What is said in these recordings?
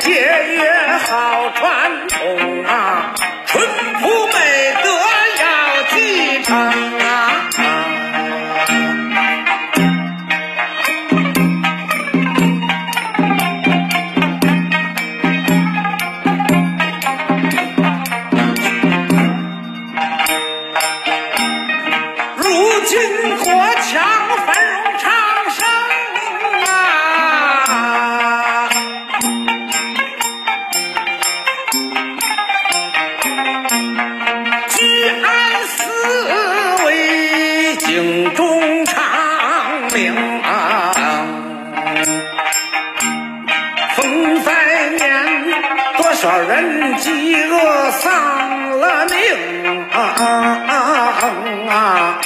节约好传统做人饥饿丧了命啊！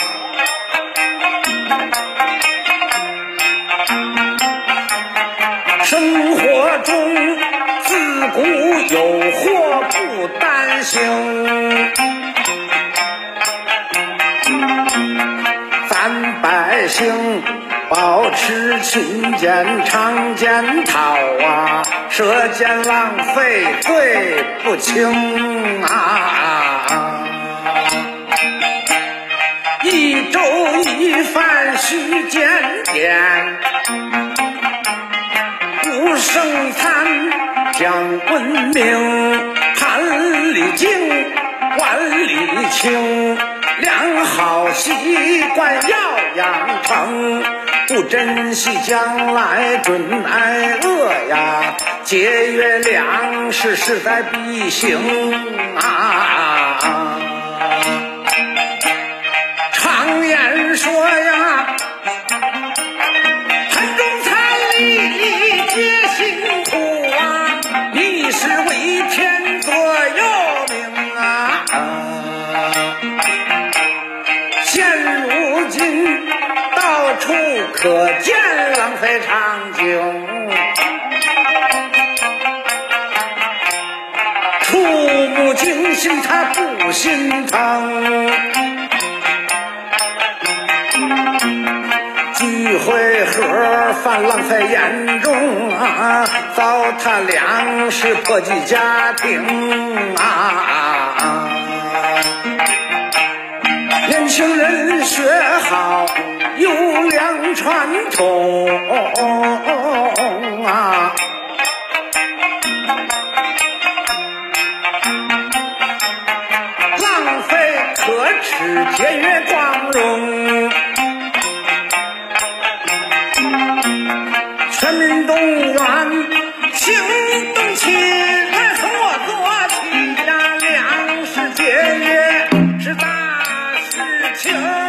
生活中自古有祸不单行，咱百姓保持勤俭常检讨啊，舌尖浪费罪不轻啊！一粥一饭须检点。不剩餐讲文明，盘里净，碗里清，良好习惯要养成，不珍惜将来准挨饿呀！节约粮食势在必行啊！常言说呀。盘中餐，粒粒皆辛苦啊！你是为天座右铭啊！现如今到处可见浪费场景，目惊心，他不心疼。聚会盒饭浪费严重啊，糟蹋粮食破坏家庭啊！年轻人学好优良传统是，节约光荣。全民动员，行动起来，从我做起呀！粮食节约是大事情。